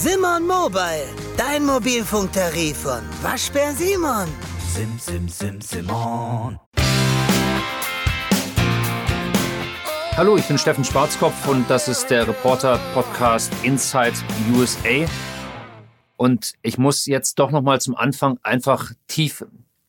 Simon Mobile, dein Mobilfunktarif von Waschbär Simon. Sim, sim, sim, Simon. Hallo, ich bin Steffen Schwarzkopf und das ist der Reporter-Podcast Inside USA. Und ich muss jetzt doch nochmal zum Anfang einfach tief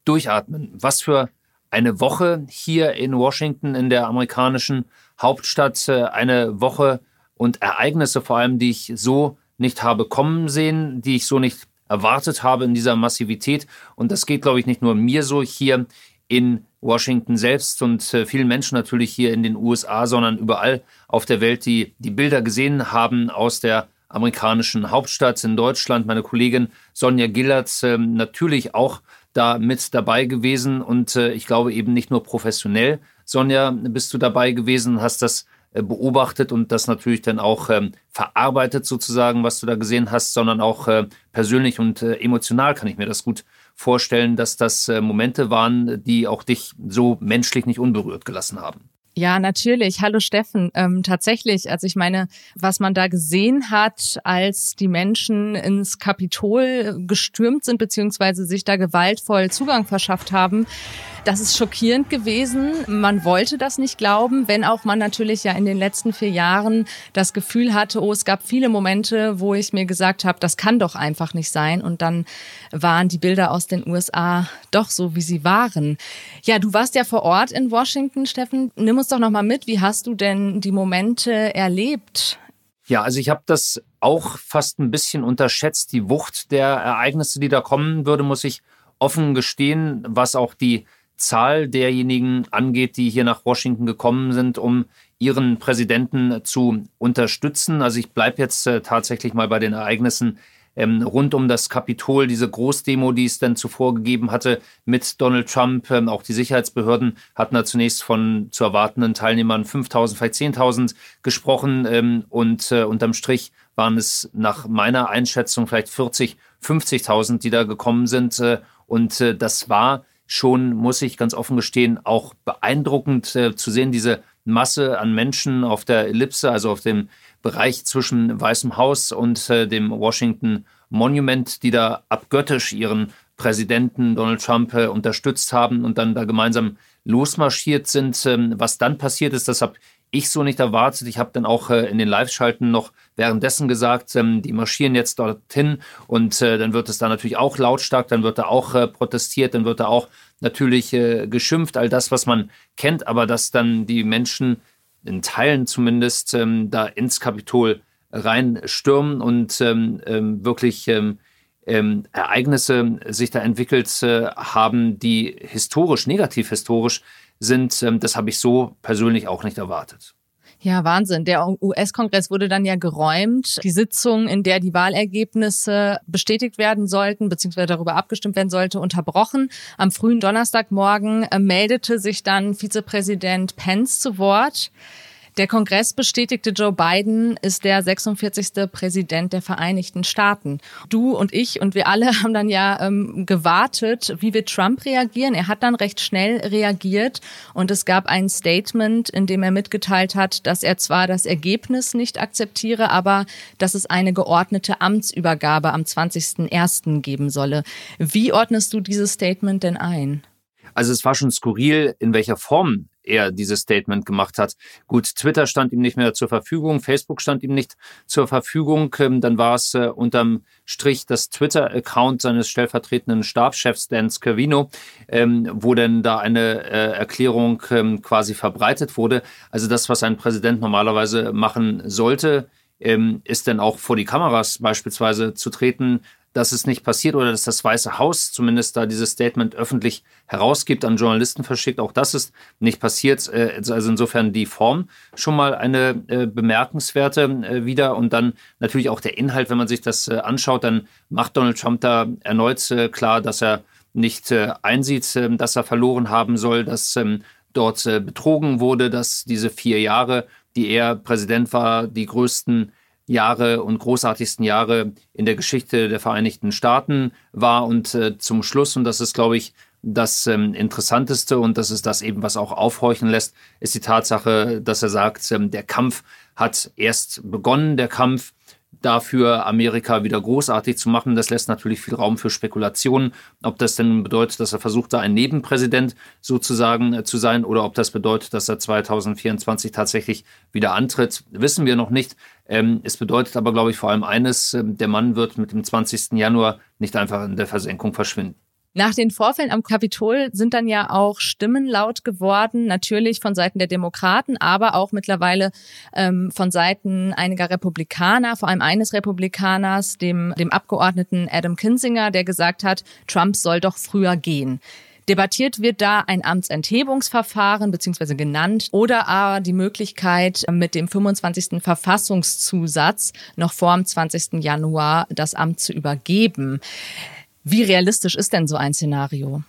durchatmen. Was für eine Woche hier in Washington, in der amerikanischen Hauptstadt. Äh, eine Woche und Ereignisse vor allem, die ich so nicht habe kommen sehen, die ich so nicht erwartet habe in dieser Massivität. Und das geht, glaube ich, nicht nur mir so hier in Washington selbst und äh, vielen Menschen natürlich hier in den USA, sondern überall auf der Welt, die die Bilder gesehen haben aus der amerikanischen Hauptstadt in Deutschland. Meine Kollegin Sonja Gillert äh, natürlich auch da mit dabei gewesen und äh, ich glaube eben nicht nur professionell. Sonja, bist du dabei gewesen, hast das beobachtet und das natürlich dann auch ähm, verarbeitet sozusagen, was du da gesehen hast, sondern auch äh, persönlich und äh, emotional kann ich mir das gut vorstellen, dass das äh, Momente waren, die auch dich so menschlich nicht unberührt gelassen haben. Ja, natürlich. Hallo Steffen. Ähm, tatsächlich, also ich meine, was man da gesehen hat, als die Menschen ins Kapitol gestürmt sind, beziehungsweise sich da gewaltvoll Zugang verschafft haben, das ist schockierend gewesen. Man wollte das nicht glauben, wenn auch man natürlich ja in den letzten vier Jahren das Gefühl hatte, oh, es gab viele Momente, wo ich mir gesagt habe, das kann doch einfach nicht sein. Und dann waren die Bilder aus den USA doch so, wie sie waren. Ja, du warst ja vor Ort in Washington, Steffen. Nimm uns doch nochmal mit. Wie hast du denn die Momente erlebt? Ja, also ich habe das auch fast ein bisschen unterschätzt, die Wucht der Ereignisse, die da kommen würde, muss ich offen gestehen, was auch die Zahl derjenigen angeht, die hier nach Washington gekommen sind, um ihren Präsidenten zu unterstützen. Also ich bleibe jetzt äh, tatsächlich mal bei den Ereignissen ähm, rund um das Kapitol, diese Großdemo, die es dann zuvor gegeben hatte mit Donald Trump. Ähm, auch die Sicherheitsbehörden hatten da zunächst von zu erwartenden Teilnehmern 5.000, vielleicht 10.000 gesprochen. Ähm, und äh, unterm Strich waren es nach meiner Einschätzung vielleicht 40, 50.000, die da gekommen sind. Äh, und äh, das war schon, muss ich ganz offen gestehen, auch beeindruckend äh, zu sehen, diese Masse an Menschen auf der Ellipse, also auf dem Bereich zwischen Weißem Haus und äh, dem Washington Monument, die da abgöttisch ihren Präsidenten Donald Trump äh, unterstützt haben und dann da gemeinsam losmarschiert sind. Ähm, was dann passiert ist, das habe ich so nicht erwartet. Ich habe dann auch äh, in den Live-Schalten noch währenddessen gesagt, ähm, die marschieren jetzt dorthin und dann wird es da natürlich auch lautstark, dann wird da auch protestiert, dann wird da auch natürlich geschimpft, all das, was man kennt, aber dass dann die Menschen in Teilen zumindest ähm, da ins Kapitol reinstürmen und ähm, ähm wirklich ähm, ähm, Ereignisse sich da entwickelt äh, haben, die historisch, negativ historisch sind, das habe ich so persönlich auch nicht erwartet. Ja, Wahnsinn. Der US-Kongress wurde dann ja geräumt. Die Sitzung, in der die Wahlergebnisse bestätigt werden sollten, beziehungsweise darüber abgestimmt werden sollte, unterbrochen. Am frühen Donnerstagmorgen äh, meldete sich dann Vizepräsident Pence zu Wort. Der Kongress bestätigte, Joe Biden ist der 46. Präsident der Vereinigten Staaten. Du und ich und wir alle haben dann ja ähm, gewartet, wie wird Trump reagieren. Er hat dann recht schnell reagiert und es gab ein Statement, in dem er mitgeteilt hat, dass er zwar das Ergebnis nicht akzeptiere, aber dass es eine geordnete Amtsübergabe am 20.01. geben solle. Wie ordnest du dieses Statement denn ein? Also es war schon skurril, in welcher Form er dieses Statement gemacht hat. Gut, Twitter stand ihm nicht mehr zur Verfügung, Facebook stand ihm nicht zur Verfügung. Ähm, dann war es äh, unterm Strich das Twitter-Account seines stellvertretenden Stabschefs Dan Scavino, ähm, wo denn da eine äh, Erklärung ähm, quasi verbreitet wurde. Also das, was ein Präsident normalerweise machen sollte, ist dann auch vor die Kameras beispielsweise zu treten, dass es nicht passiert oder dass das Weiße Haus zumindest da dieses Statement öffentlich herausgibt, an Journalisten verschickt. Auch das ist nicht passiert. Äh, also insofern die Form schon mal eine äh, bemerkenswerte äh, wieder. Und dann natürlich auch der Inhalt, wenn man sich das anschaut, dann macht Donald Trump da erneut klar, dass er nicht einsieht, dass er verloren haben soll, dass ähm, dort betrogen wurde, dass diese vier Jahre, die er Präsident war, die größten Jahre und großartigsten Jahre in der Geschichte der Vereinigten Staaten war. Und äh, zum Schluss, und das ist, glaube ich, das ähm, Interessanteste und das ist das eben, was auch aufhorchen lässt, ist die Tatsache, dass er sagt, ähm, der Kampf hat erst begonnen, der Kampf dafür, Amerika wieder großartig zu machen. Das lässt natürlich viel Raum für Spekulationen. Ob das denn bedeutet, dass er versucht, da ein Nebenpräsident sozusagen äh, zu sein oder ob das bedeutet, dass er 2024 tatsächlich wieder antritt, wissen wir noch nicht. Ähm, es bedeutet aber, glaube ich, vor allem eines, ähm, der Mann wird mit dem 20. Januar nicht einfach in der Versenkung verschwinden. Nach den Vorfällen am Kapitol sind dann ja auch Stimmen laut geworden, natürlich von Seiten der Demokraten, aber auch mittlerweile ähm, von Seiten einiger Republikaner, vor allem eines Republikaners, dem, dem Abgeordneten Adam Kinzinger, der gesagt hat, Trump soll doch früher gehen. Debattiert wird da ein Amtsenthebungsverfahren beziehungsweise genannt oder aber die Möglichkeit, mit dem 25. Verfassungszusatz noch vor dem 20. Januar das Amt zu übergeben. Wie realistisch ist denn so ein Szenario?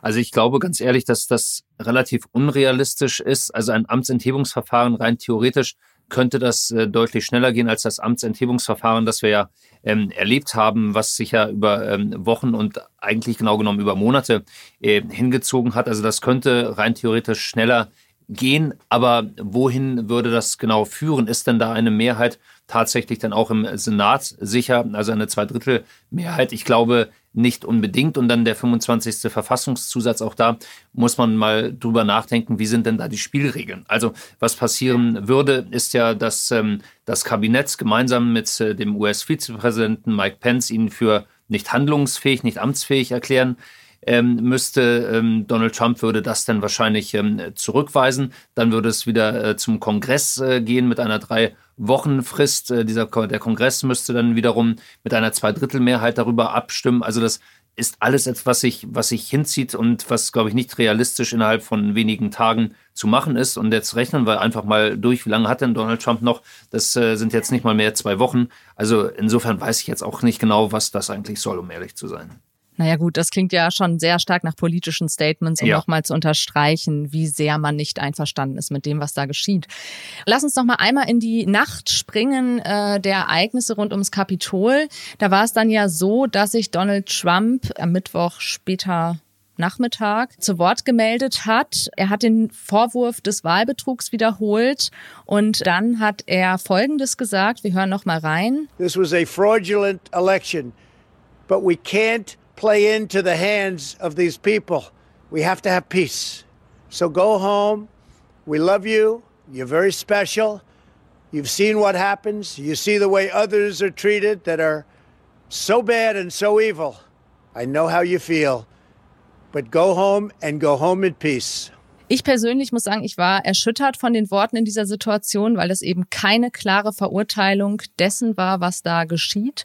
Also ich glaube ganz ehrlich, dass das relativ unrealistisch ist. Also ein Amtsenthebungsverfahren rein theoretisch könnte das äh, deutlich schneller gehen als das Amtsenthebungsverfahren, das wir ja ähm, erlebt haben, was sich ja über ähm, Wochen und eigentlich genau genommen über Monate äh, hingezogen hat. Also das könnte rein theoretisch schneller gehen. Aber wohin würde das genau führen? Ist denn da eine Mehrheit tatsächlich dann auch im Senat sicher? Also eine Zweidrittelmehrheit? Ich glaube nicht unbedingt. Und dann der 25. Verfassungszusatz. Auch da muss man mal drüber nachdenken, wie sind denn da die Spielregeln? Also was passieren würde, ist ja, dass ähm, das Kabinett gemeinsam mit äh, dem US-Vizepräsidenten Mike Pence ihn für nicht handlungsfähig, nicht amtsfähig erklären ähm, müsste. Ähm, Donald Trump würde das dann wahrscheinlich ähm, zurückweisen. Dann würde es wieder äh, zum Kongress äh, gehen mit einer drei Wochenfrist. Äh, dieser, der Kongress müsste dann wiederum mit einer Zweidrittelmehrheit darüber abstimmen. Also das ist alles etwas, was sich, was sich hinzieht und was, glaube ich, nicht realistisch innerhalb von wenigen Tagen zu machen ist. Und jetzt rechnen wir einfach mal durch, wie lange hat denn Donald Trump noch? Das äh, sind jetzt nicht mal mehr zwei Wochen. Also insofern weiß ich jetzt auch nicht genau, was das eigentlich soll, um ehrlich zu sein. Naja gut, das klingt ja schon sehr stark nach politischen Statements, um ja. nochmal zu unterstreichen, wie sehr man nicht einverstanden ist mit dem, was da geschieht. Lass uns noch mal einmal in die Nacht springen äh, der Ereignisse rund ums Kapitol. Da war es dann ja so, dass sich Donald Trump am Mittwoch später Nachmittag zu Wort gemeldet hat. Er hat den Vorwurf des Wahlbetrugs wiederholt und dann hat er Folgendes gesagt. Wir hören noch mal rein. This was a fraudulent election, but we can't play into the hands of these people. We have to have peace. So go home. We love you. You're very special. You've seen what happens. You see the way others are treated that are so bad and so evil. I know how you feel. But go home and go home in peace. Ich persönlich muss sagen, ich war erschüttert von den Worten in dieser Situation, weil es eben keine klare Verurteilung dessen war, was da geschieht.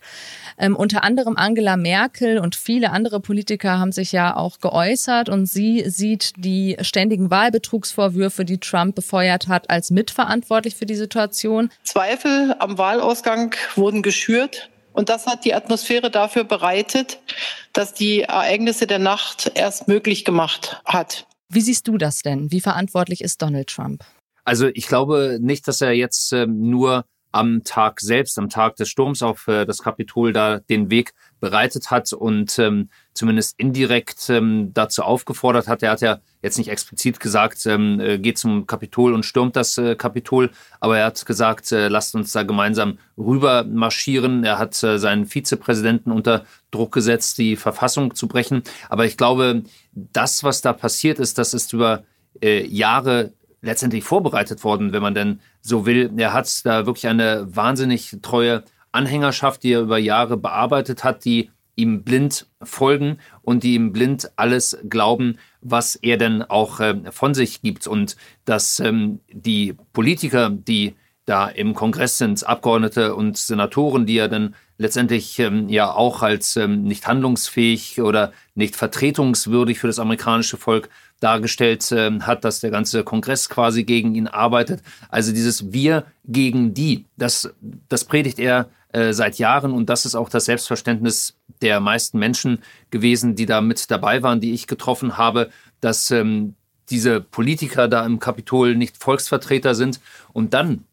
Ähm, unter anderem Angela Merkel und viele andere Politiker haben sich ja auch geäußert und sie sieht die ständigen Wahlbetrugsvorwürfe, die Trump befeuert hat, als mitverantwortlich für die Situation. Zweifel am Wahlausgang wurden geschürt. Und das hat die Atmosphäre dafür bereitet, dass die Ereignisse der Nacht erst möglich gemacht hat. Wie siehst du das denn? Wie verantwortlich ist Donald Trump? Also ich glaube nicht, dass er jetzt äh, nur am Tag selbst, am Tag des Sturms auf äh, das Kapitol da den Weg bereitet hat und ähm, zumindest indirekt ähm, dazu aufgefordert hat. Er hat ja jetzt nicht explizit gesagt, ähm, äh, geht zum Kapitol und stürmt das äh, Kapitol, aber er hat gesagt, äh, lasst uns da gemeinsam rüber marschieren. Er hat äh, seinen Vizepräsidenten unter Druck gesetzt, die Verfassung zu brechen. Aber ich glaube, das, was da passiert ist, das ist über äh, Jahre letztendlich vorbereitet worden, wenn man denn so will. Er hat da wirklich eine wahnsinnig treue Anhängerschaft, die er über Jahre bearbeitet hat, die ihm blind folgen und die ihm blind alles glauben, was er denn auch äh, von sich gibt. Und dass ähm, die Politiker, die da im Kongress sind, Abgeordnete und Senatoren, die er dann letztendlich ähm, ja auch als ähm, nicht handlungsfähig oder nicht vertretungswürdig für das amerikanische Volk dargestellt äh, hat, dass der ganze Kongress quasi gegen ihn arbeitet. Also dieses Wir gegen die, das, das predigt er äh, seit Jahren und das ist auch das Selbstverständnis der meisten Menschen gewesen, die da mit dabei waren, die ich getroffen habe, dass ähm, diese Politiker da im Kapitol nicht Volksvertreter sind und dann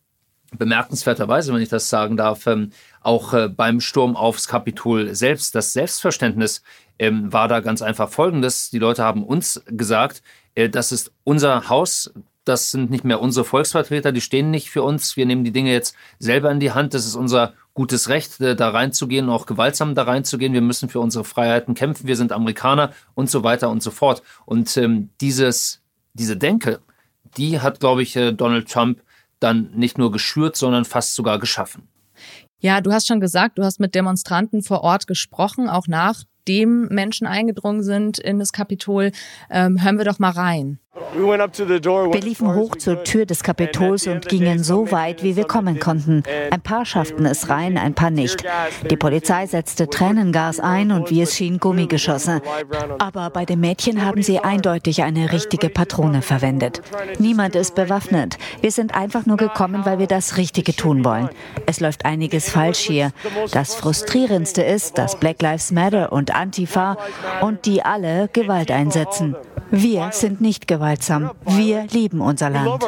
bemerkenswerterweise, wenn ich das sagen darf, ähm, auch äh, beim Sturm aufs Kapitol selbst, das Selbstverständnis ähm, war da ganz einfach folgendes. Die Leute haben uns gesagt, äh, das ist unser Haus, das sind nicht mehr unsere Volksvertreter, die stehen nicht für uns. Wir nehmen die Dinge jetzt selber in die Hand. Das ist unser gutes Recht, äh, da reinzugehen, auch gewaltsam da reinzugehen. Wir müssen für unsere Freiheiten kämpfen. Wir sind Amerikaner und so weiter und so fort. Und ähm, dieses, diese Denke, die hat, glaube ich, äh, Donald Trump dann nicht nur geschürt, sondern fast sogar geschaffen. Ja, du hast schon gesagt, du hast mit Demonstranten vor Ort gesprochen, auch nachdem Menschen eingedrungen sind in das Kapitol. Ähm, hören wir doch mal rein. Wir liefen hoch zur Tür des Kapitols und gingen so weit, wie wir kommen konnten. Ein paar schafften es rein, ein paar nicht. Die Polizei setzte Tränengas ein und wie es schien Gummigeschosse. Aber bei den Mädchen haben sie eindeutig eine richtige Patrone verwendet. Niemand ist bewaffnet. Wir sind einfach nur gekommen, weil wir das Richtige tun wollen. Es läuft einiges falsch hier. Das Frustrierendste ist, dass Black Lives Matter und Antifa und die alle Gewalt einsetzen. Wir sind nicht gewaltsam. Wir lieben unser Land.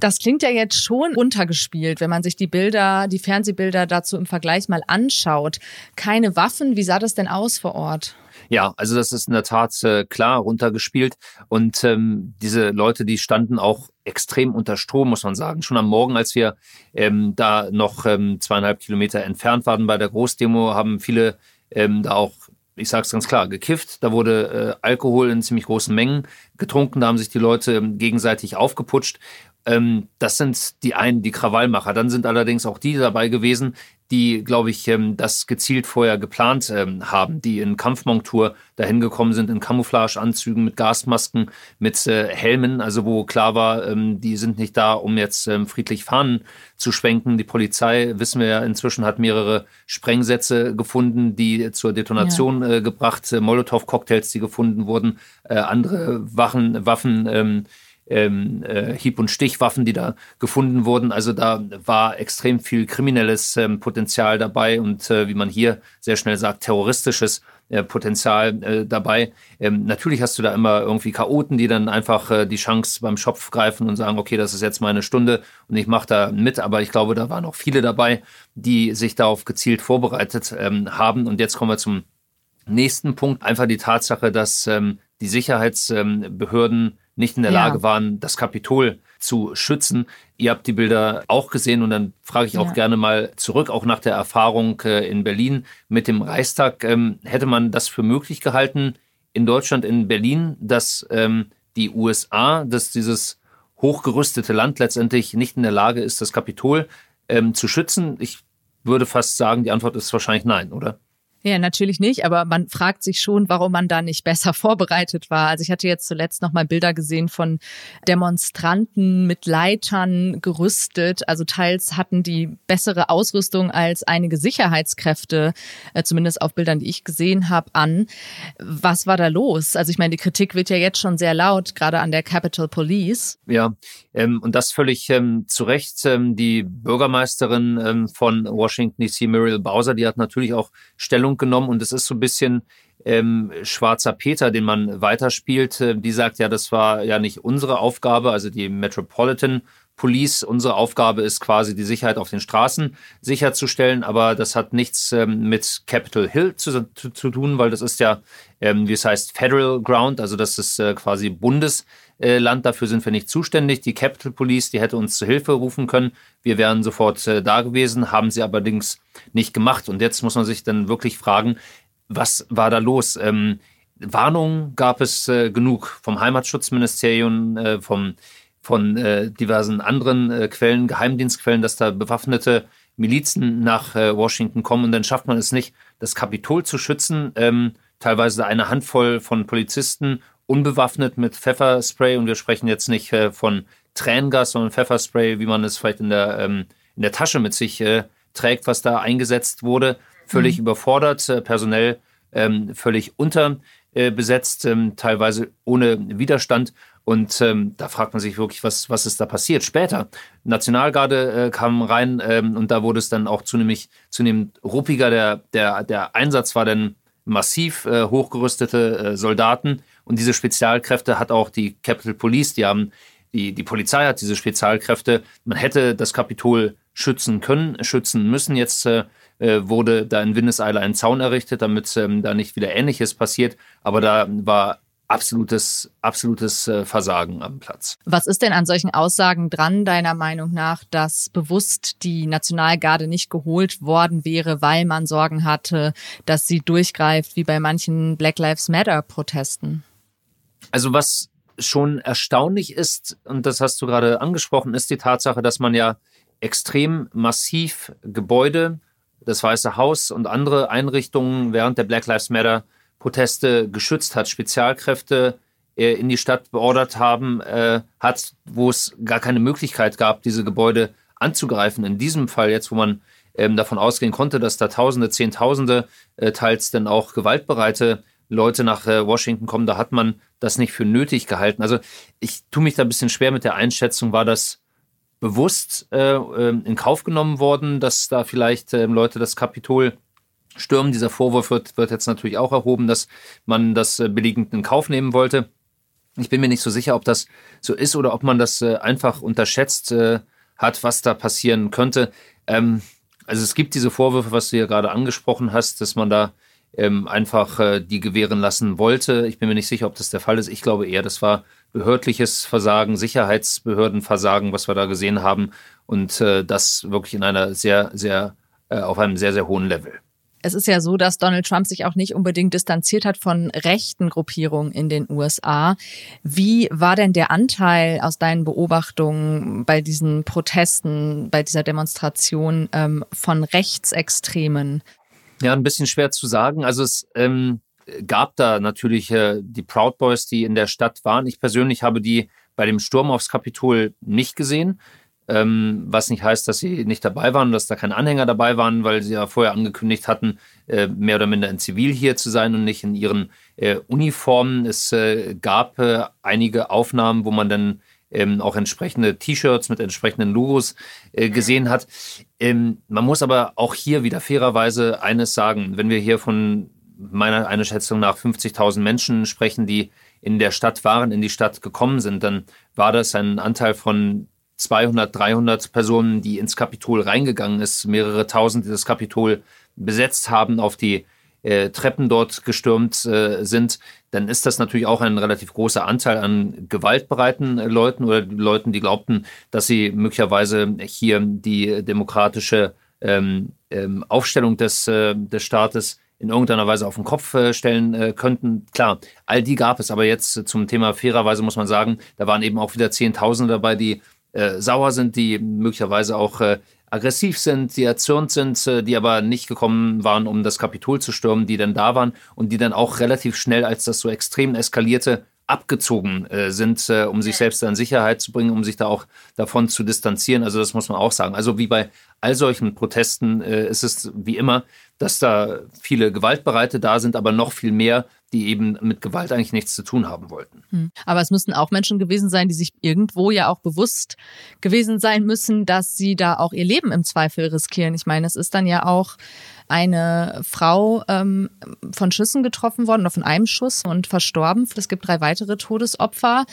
Das klingt ja jetzt schon untergespielt, wenn man sich die Bilder, die Fernsehbilder dazu im Vergleich mal anschaut. Keine Waffen, wie sah das denn aus vor Ort? Ja, also das ist in der Tat äh, klar runtergespielt. Und ähm, diese Leute, die standen auch extrem unter Strom, muss man sagen. Schon am Morgen, als wir ähm, da noch ähm, zweieinhalb Kilometer entfernt waren bei der Großdemo, haben viele ähm, da auch ich sage es ganz klar, gekifft. Da wurde äh, Alkohol in ziemlich großen Mengen getrunken. Da haben sich die Leute ähm, gegenseitig aufgeputscht. Ähm, das sind die einen, die Krawallmacher. Dann sind allerdings auch die dabei gewesen, die, glaube ich, ähm, das gezielt vorher geplant ähm, haben, die in Kampfmontur dahin gekommen sind, in Camouflageanzügen, mit Gasmasken, mit äh, Helmen, also wo klar war, ähm, die sind nicht da, um jetzt friedlich Fahnen zu schwenken. Die Polizei, wissen wir ja inzwischen, hat mehrere Sprengsätze gefunden, die zur Detonation ja. Äh, gebracht, äh, Molotow-Cocktails, die gefunden wurden, andere Waffen, Waffen ähm, äh, Hieb- und Stichwaffen, die da gefunden wurden. Also da war extrem viel kriminelles ähm, Potenzial dabei und äh, wie man hier sehr schnell sagt, terroristisches äh, Potenzial äh, dabei. Ähm, natürlich hast du da immer irgendwie Chaoten, die dann einfach äh, die Chance beim Schopf greifen und sagen, okay, das ist jetzt meine Stunde und ich mache da mit. Aber ich glaube, da waren auch viele dabei, die sich darauf gezielt vorbereitet ähm, haben. Und jetzt kommen wir zum nächsten Punkt. Einfach die Tatsache, dass ähm, die Sicherheitsbehörden nicht in der ja. Lage waren, das Kapitol zu schützen. Ihr habt die Bilder auch gesehen und dann frage ich auch ja. gerne mal zurück, auch nach der Erfahrung äh, in Berlin mit dem Reichstag. Ähm, hätte man das für möglich gehalten in Deutschland, in Berlin, dass ähm, die USA, dass dieses hochgerüstete Land letztendlich nicht in der Lage ist, das Kapitol ähm, zu schützen? Ich würde fast sagen, die Antwort ist wahrscheinlich nein, oder? Ja, natürlich nicht, aber man fragt sich schon, warum man da nicht besser vorbereitet war. Also ich hatte jetzt zuletzt noch mal Bilder gesehen von Demonstranten mit Leitern gerüstet. Also teils hatten die bessere Ausrüstung als einige Sicherheitskräfte, äh, zumindest auf Bildern, die ich gesehen habe, an. Was war da los? Also ich meine, die Kritik wird ja jetzt schon sehr laut, gerade an der Capitol Police. Ja, ähm, und das völlig ähm, zu Recht. Ähm, die Bürgermeisterin ähm, von Washington DC, Muriel Bowser, die hat natürlich auch Stellung Stellung genommen und es ist so ein bisschen ähm, schwarzer Peter, den man weiterspielt. Äh, die sagt ja, das war ja nicht unsere Aufgabe, also die Metropolitan Police. Unsere Aufgabe ist quasi die Sicherheit auf den Straßen sicherzustellen, aber das hat nichts ähm, mit Capitol Hill zu, zu, zu, tun, weil das ist ja, ähm, wie es heißt, Federal Ground, also das ist äh, quasi Bundesland. Dafür sind wir nicht zuständig. Die Capitol Police, die hätte uns zu Hilfe rufen können. Wir wären sofort äh, da gewesen, haben sie allerdings nicht gemacht. Und jetzt muss man sich dann wirklich fragen, was war da los? Ähm, Warnungen gab es äh, genug vom Heimatschutzministerium, äh, vom von äh, diversen anderen äh, Quellen, Geheimdienstquellen, dass da bewaffnete Milizen nach äh, Washington kommen und dann schafft man es nicht, das Kapitol zu schützen. Ähm, teilweise eine Handvoll von Polizisten unbewaffnet mit Pfefferspray und wir sprechen jetzt nicht äh, von Tränengas, sondern Pfefferspray, wie man es vielleicht in der, ähm, in der Tasche mit sich äh, trägt, was da eingesetzt wurde. Völlig mhm. überfordert, äh, personell ähm, völlig unterbesetzt, ähm, teilweise ohne Widerstand. Und ähm, da fragt man sich wirklich, was, was ist da passiert. Später, Nationalgarde äh, kam rein ähm, und da wurde es dann auch zunehmend, zunehmend ruppiger. Der, der, der Einsatz war dann massiv äh, hochgerüstete äh, Soldaten und diese Spezialkräfte hat auch die Capitol Police, die haben, die, die Polizei hat diese Spezialkräfte. Man hätte das Kapitol schützen können, schützen müssen. Jetzt äh wurde da in Windeseile ein Zaun errichtet, damit ähm, da nicht wieder Ähnliches passiert. Aber da war absolutes, absolutes äh, Versagen am Platz. Was ist denn an solchen Aussagen dran, deiner Meinung nach, dass bewusst die Nationalgarde nicht geholt worden wäre, weil man Sorgen hatte, dass sie durchgreift, wie bei manchen Black Lives Matter Protesten? Also was schon erstaunlich ist, und das hast du gerade angesprochen, ist die Tatsache, dass man ja extrem massiv Gebäude, das Weiße Haus und andere Einrichtungen während der Black Lives Matter Proteste geschützt hat, Spezialkräfte äh, in die Stadt beordert haben, äh, hat, wo es gar keine Möglichkeit gab, diese Gebäude anzugreifen. In diesem Fall jetzt, wo man ähm, davon ausgehen konnte, dass da Tausende, Zehntausende, äh, teils dann auch gewaltbereite Leute nach äh, Washington kommen, da hat man das nicht für nötig gehalten. Also ich tue mich da ein bisschen schwer mit der Einschätzung, war das bewusst äh, ähm, in Kauf genommen worden, dass da vielleicht äh, Leute das Kapitol stürmen. Dieser Vorwurf wird, wird jetzt natürlich auch erhoben, dass man das äh, billigend in Kauf nehmen wollte. Ich bin mir nicht so sicher, ob das so ist oder ob man das äh, einfach unterschätzt äh, hat, was da passieren könnte. Ähm, also es gibt diese Vorwürfe, was du ja gerade angesprochen hast, dass man da ähm, einfach äh, die gewähren lassen wollte. Ich bin mir nicht sicher, ob das der Fall ist. Ich glaube eher, das war behördliches Versagen, Sicherheitsbehördenversagen, was wir da gesehen haben. Und äh, das wirklich in einer sehr, sehr, äh, auf einem sehr, sehr hohen Level. Es ist ja so, dass Donald Trump sich auch nicht unbedingt distanziert hat von rechten Gruppierungen in den USA. Wie war denn der Anteil aus deinen Beobachtungen bei diesen Protesten, bei dieser Demonstration ähm, von Rechtsextremen? Ja, ein bisschen schwer zu sagen. Also es ähm, gab da natürlich äh, die Proud Boys, die in der Stadt waren. Ich persönlich habe die bei dem Sturm aufs Kapitol nicht gesehen. Ähm, was nicht heißt, dass sie nicht dabei waren, dass da keine Anhänger dabei waren, weil sie ja vorher angekündigt hatten, äh, mehr oder minder in Zivil hier zu sein und nicht in ihren äh, Uniformen. Es äh, gab äh, einige Aufnahmen, wo man dann ähm, auch entsprechende T-Shirts mit entsprechenden Logos äh, gesehen hat. Ähm, man muss aber auch hier wieder fairerweise eines sagen, wenn wir hier von meiner Einschätzung nach 50.000 Menschen sprechen, die in der Stadt waren, in die Stadt gekommen sind, dann war das ein Anteil von 200, 300 Personen, die ins Kapitol reingegangen ist, mehrere tausend, die das Kapitol besetzt haben, auf die äh, Treppen dort gestürmt äh, sind, dann ist das natürlich auch ein relativ großer Anteil an gewaltbereiten äh, Leuten oder Leuten, die glaubten, dass sie möglicherweise hier die demokratische ähm, ähm, Aufstellung des, äh, des Staates in irgendeiner Weise auf den Kopf äh, stellen äh, könnten. Klar, all die gab es, aber jetzt zum Thema fairerweise muss man sagen, da waren eben auch wieder Zehntausende dabei, die sauer sind, die möglicherweise auch aggressiv sind, die erzürnt sind, äh, die aber nicht gekommen waren, um das Kapitol zu stürmen, die dann da waren und die dann auch relativ schnell, als das so extrem eskalierte, abgezogen äh, sind, äh, um sich selbst in Sicherheit zu bringen, um sich da auch davon zu distanzieren. Also das muss man auch sagen. Also wie bei all solchen Protesten äh, ist es wie immer, dass da viele Gewaltbereite da sind, aber noch viel mehr, die eben mit Gewalt eigentlich nichts zu tun haben wollten. Hm. Aber es müssten auch Menschen gewesen sein, die sich irgendwo ja auch bewusst gewesen sein müssen, dass sie da auch ihr Leben im Zweifel riskieren. Ich meine, es ist dann ja auch eine Frau ähm, von Schüssen getroffen worden oder von einem Schuss und verstorben. Es gibt drei weitere Todesopfer.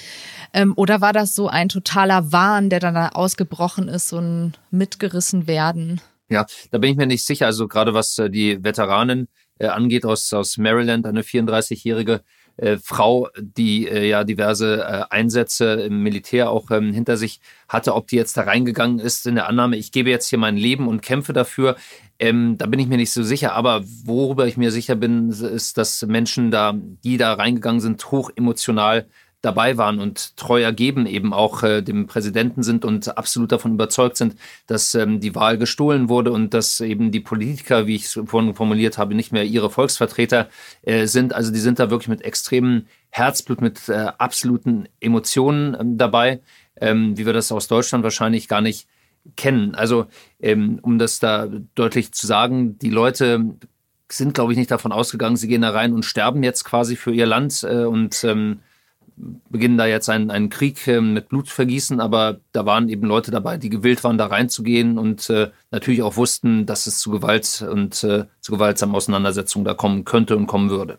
Ähm, oder war das so ein totaler Wahn, der dann da ausgebrochen ist, so ein mitgerissen werden? Ja, da bin ich mir nicht sicher. Also gerade was äh, die Veteranen äh, angeht aus, aus Maryland, eine 34-jährige äh, Frau, die äh, ja diverse äh, Einsätze im Militär auch ähm, hinter sich hatte, ob die jetzt da reingegangen ist in der Annahme, ich gebe jetzt hier mein Leben und kämpfe dafür. Ähm, da bin ich mir nicht so sicher. Aber worüber ich mir sicher bin, ist, dass Menschen da, die da reingegangen sind, hoch emotional dabei waren und treu ergeben eben auch äh, dem Präsidenten sind und absolut davon überzeugt sind, dass ähm, die Wahl gestohlen wurde und dass eben die Politiker, wie ich es vorhin formuliert habe, nicht mehr ihre Volksvertreter äh, sind. Also die sind da wirklich mit extremem Herzblut, mit äh, absoluten Emotionen ähm, dabei, ähm, wie wir das aus Deutschland wahrscheinlich gar nicht kennen. Also ähm, um das da deutlich zu sagen, die Leute sind, glaube ich, nicht davon ausgegangen, sie gehen da rein und sterben jetzt quasi für ihr Land äh, und ähm, beginnen da jetzt einen, einen Krieg äh, mit Blutvergießen, aber da waren eben Leute dabei, die gewillt waren, da reinzugehen und äh, natürlich auch wussten, dass es zu Gewalt und äh, zu gewaltsamen Auseinandersetzungen da kommen könnte und kommen würde.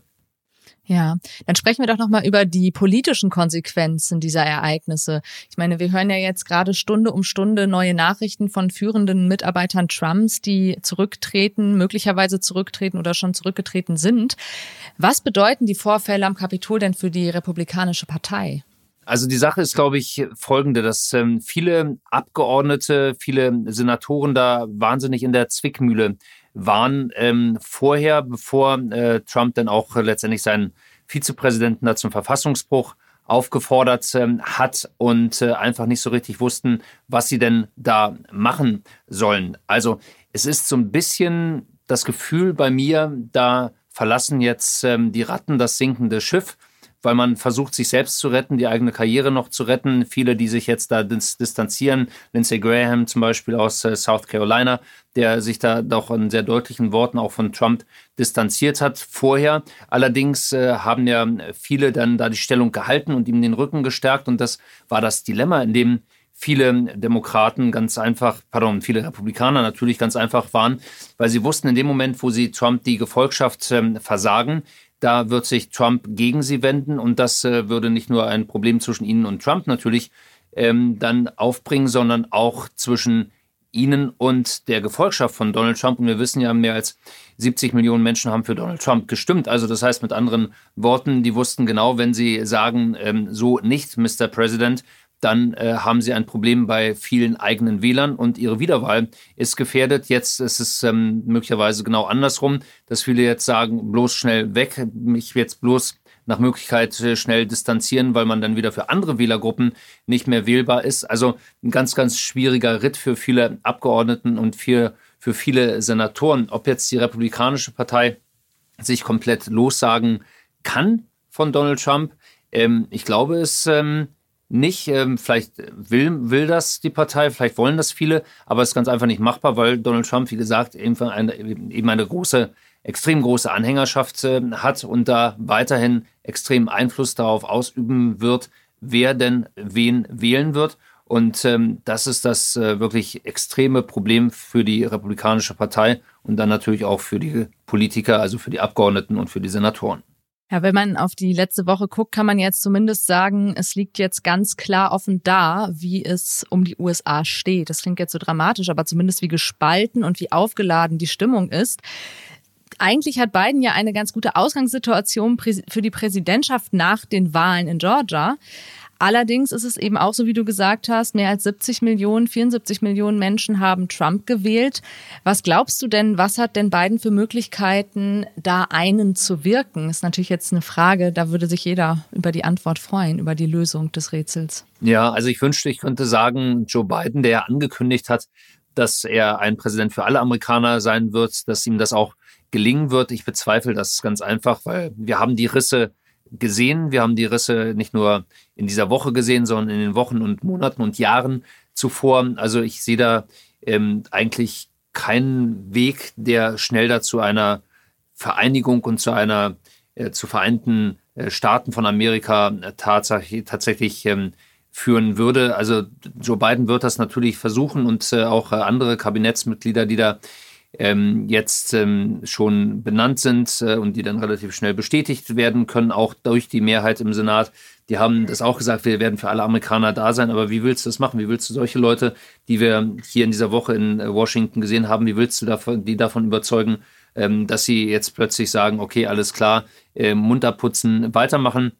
Ja, dann sprechen wir doch nochmal über die politischen Konsequenzen dieser Ereignisse. Ich meine, wir hören ja jetzt gerade Stunde um Stunde neue Nachrichten von führenden Mitarbeitern Trumps, die zurücktreten, möglicherweise zurücktreten oder schon zurückgetreten sind. Was bedeuten die Vorfälle am Kapitol denn für die Republikanische Partei? Also die Sache ist, glaube ich, folgende, dass ähm, viele Abgeordnete, viele Senatoren da wahnsinnig in der Zwickmühle waren ähm, vorher, bevor äh, Trump dann auch letztendlich seinen Vizepräsidenten da zum Verfassungsbruch aufgefordert ähm, hat und äh, einfach nicht so richtig wussten, was sie denn da machen sollen. Also es ist so ein bisschen das Gefühl bei mir, da verlassen jetzt ähm, die Ratten das sinkende Schiff weil man versucht, sich selbst zu retten, die eigene Karriere noch zu retten. Viele, die sich jetzt da distanzieren, Lindsey Graham zum Beispiel aus äh, South Carolina, der sich da doch in sehr deutlichen Worten auch von Trump distanziert hat vorher. Allerdings äh, haben ja viele dann da die Stellung gehalten und ihm den Rücken gestärkt. Und das war das Dilemma, in dem viele Demokraten ganz einfach, pardon, viele Republikaner natürlich ganz einfach waren, weil sie wussten, in dem Moment, wo sie Trump die Gefolgschaft ähm, versagen, da wird sich Trump gegen sie wenden und das äh, würde nicht nur ein Problem zwischen ihnen und Trump natürlich ähm, dann aufbringen, sondern auch zwischen ihnen und der Gefolgschaft von Donald Trump. Und wir wissen ja, mehr als 70 Millionen Menschen haben für Donald Trump gestimmt. Also das heißt mit anderen Worten, die wussten genau, wenn sie sagen, ähm, so nicht, Mr. President, dann äh, haben sie ein Problem bei vielen eigenen Wählern und ihre Wiederwahl ist gefährdet. Jetzt ist es ähm, möglicherweise genau andersrum, dass viele jetzt sagen, bloß schnell weg, mich jetzt bloß nach Möglichkeit äh, schnell distanzieren, weil man dann wieder für andere Wählergruppen nicht mehr wählbar ist. Also ein ganz, ganz schwieriger Ritt für viele Abgeordneten und für, für viele Senatoren. Ob jetzt die Republikanische Partei sich komplett lossagen kann von Donald Trump, ähm, ich glaube es ähm, nicht. Ähm, vielleicht will, will das die Partei, vielleicht wollen das viele, aber es ist ganz einfach nicht machbar, weil Donald Trump, wie gesagt, eben eine, eben eine große, extrem große Anhängerschaft äh, hat und da weiterhin extrem Einfluss darauf ausüben wird, wer denn wen wählen wird. Und ähm, das ist das äh, wirklich extreme Problem für die Republikanische Partei und dann natürlich auch für die Politiker, also für die Abgeordneten und für die Senatoren. Ja, wenn man auf die letzte Woche guckt, kann man jetzt zumindest sagen, es liegt jetzt ganz klar offen da, wie es um die USA steht. Das klingt jetzt so dramatisch, aber zumindest wie gespalten und wie aufgeladen die Stimmung ist. Eigentlich hat Biden ja eine ganz gute Ausgangssituation für die Präsidentschaft nach den Wahlen in Georgia. Allerdings ist es eben auch so, wie du gesagt hast, mehr als 70 Millionen, 74 Millionen Menschen haben Trump gewählt. Was glaubst du denn, was hat denn Biden für Möglichkeiten, da einen zu wirken? Ist natürlich jetzt eine Frage, da würde sich jeder über die Antwort freuen, über die Lösung des Rätsels. Ja, also ich wünschte, ich könnte sagen, Joe Biden, der angekündigt hat, dass er ein Präsident für alle Amerikaner sein wird, dass ihm das auch gelingen wird. Ich bezweifle das ganz einfach, weil wir haben die Risse gesehen. Wir haben die Risse nicht nur in dieser Woche gesehen, sondern in den Wochen und Monaten und Jahren zuvor. Also ich sehe da ähm, eigentlich keinen Weg, der schnell dazu einer Vereinigung und zu einer äh, zu vereinten äh, Staaten von Amerika äh, tatsächlich, tatsächlich ähm, führen würde. Also Joe Biden wird das natürlich versuchen und äh, auch äh, andere Kabinettsmitglieder, die da ähm, jetzt ähm, schon benannt sind äh, und die dann relativ schnell bestätigt werden können, auch durch die Mehrheit im Senat. Die haben das auch gesagt, wir werden für alle Amerikaner da sein, aber wie willst du das machen? Wie willst du solche Leute, die wir hier in dieser Woche in äh, Washington gesehen haben, wie willst du davon, die davon überzeugen, ähm, dass sie jetzt plötzlich sagen, okay, alles klar, äh, Mund abputzen, weitermachen?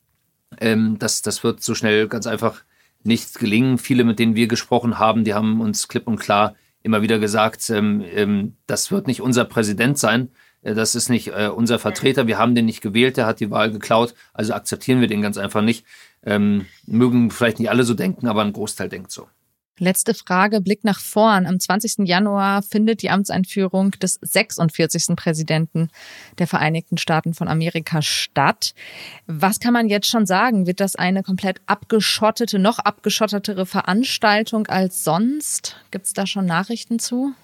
Ähm, das, das wird so schnell ganz einfach nicht gelingen. Viele, mit denen wir gesprochen haben, die haben uns klipp und klar immer wieder gesagt, ähm, ähm, das wird nicht unser Präsident sein, äh, das ist nicht äh, unser Vertreter, wir haben den nicht gewählt, der hat die Wahl geklaut, also akzeptieren wir den ganz einfach nicht. Ähm, mögen vielleicht nicht alle so denken, aber ein Großteil denkt so. Letzte Frage, Blick nach vorn. Am 20. Januar findet die Amtseinführung des 46. Präsidenten der Vereinigten Staaten von Amerika statt. Was kann man jetzt schon sagen? Wird das eine komplett abgeschottete, noch abgeschottetere Veranstaltung als sonst? Gibt es da schon Nachrichten zu?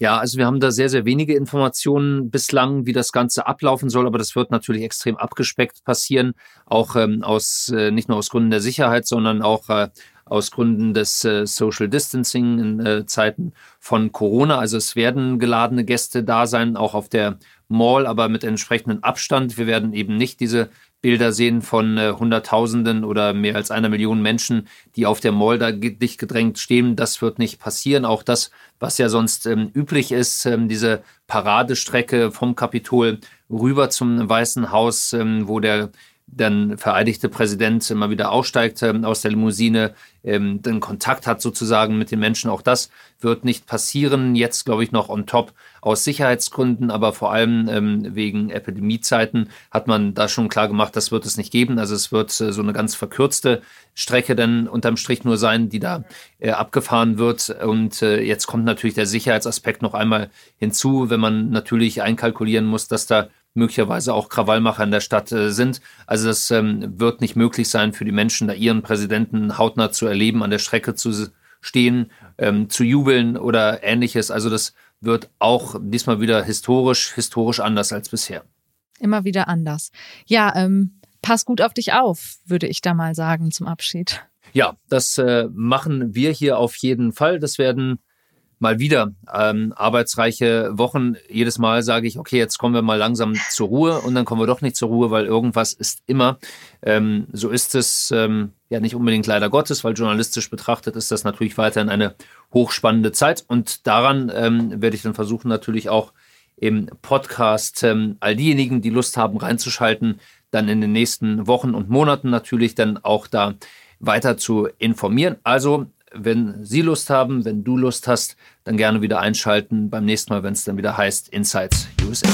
Ja, also wir haben da sehr, sehr wenige Informationen bislang, wie das Ganze ablaufen soll, aber das wird natürlich extrem abgespeckt passieren, auch ähm, aus äh, nicht nur aus Gründen der Sicherheit, sondern auch äh, aus Gründen des äh, Social Distancing in äh, Zeiten von Corona. Also es werden geladene Gäste da sein, auch auf der Mall, aber mit entsprechendem Abstand. Wir werden eben nicht diese Bilder sehen von äh, Hunderttausenden oder mehr als einer Million Menschen, die auf der Mall da dicht gedrängt stehen. Das wird nicht passieren. Auch das, was ja sonst ähm, üblich ist, ähm, diese Paradestrecke vom Kapitol rüber zum Weißen Haus, ähm, wo der dann vereidigte Präsident immer wieder aussteigt ähm, aus der Limousine, ähm, den Kontakt hat sozusagen mit den Menschen. Auch das wird nicht passieren. Jetzt glaube ich noch on top aus Sicherheitsgründen, aber vor allem ähm, wegen Epidemiezeiten hat man da schon klar gemacht, das wird es nicht geben. Also es wird äh, so eine ganz verkürzte Strecke dann unterm Strich nur sein, die da äh, abgefahren wird. Und äh, jetzt kommt natürlich der Sicherheitsaspekt noch einmal hinzu, wenn man natürlich einkalkulieren muss, dass da möglicherweise auch Krawallmacher in der Stadt äh, sind. Also das ähm, wird nicht möglich sein für die Menschen, da ihren Präsidenten hautnah zu erleben, an der Strecke zu stehen, ähm, zu jubeln oder ähnliches. Also das wird auch diesmal wieder historisch, historisch anders als bisher. Immer wieder anders. Ja, ähm, pass gut auf dich auf, würde ich da mal sagen zum Abschied. Ja, das äh, machen wir hier auf jeden Fall. Das werden mal wieder ähm, arbeitsreiche Wochen. Jedes Mal sage ich, okay, jetzt kommen wir mal langsam zur Ruhe und dann kommen wir doch nicht zur Ruhe, weil irgendwas ist immer. Ähm, so ist es ähm, ja nicht unbedingt leider Gottes, weil journalistisch betrachtet ist das natürlich weiterhin eine hochspannende Zeit und daran ähm, werde ich dann versuchen natürlich auch im Podcast ähm, all diejenigen, die Lust haben reinzuschalten, dann in den nächsten Wochen und Monaten natürlich dann auch da weiter zu informieren. Also wenn Sie Lust haben, wenn du Lust hast, dann gerne wieder einschalten beim nächsten Mal, wenn es dann wieder heißt Insights USA.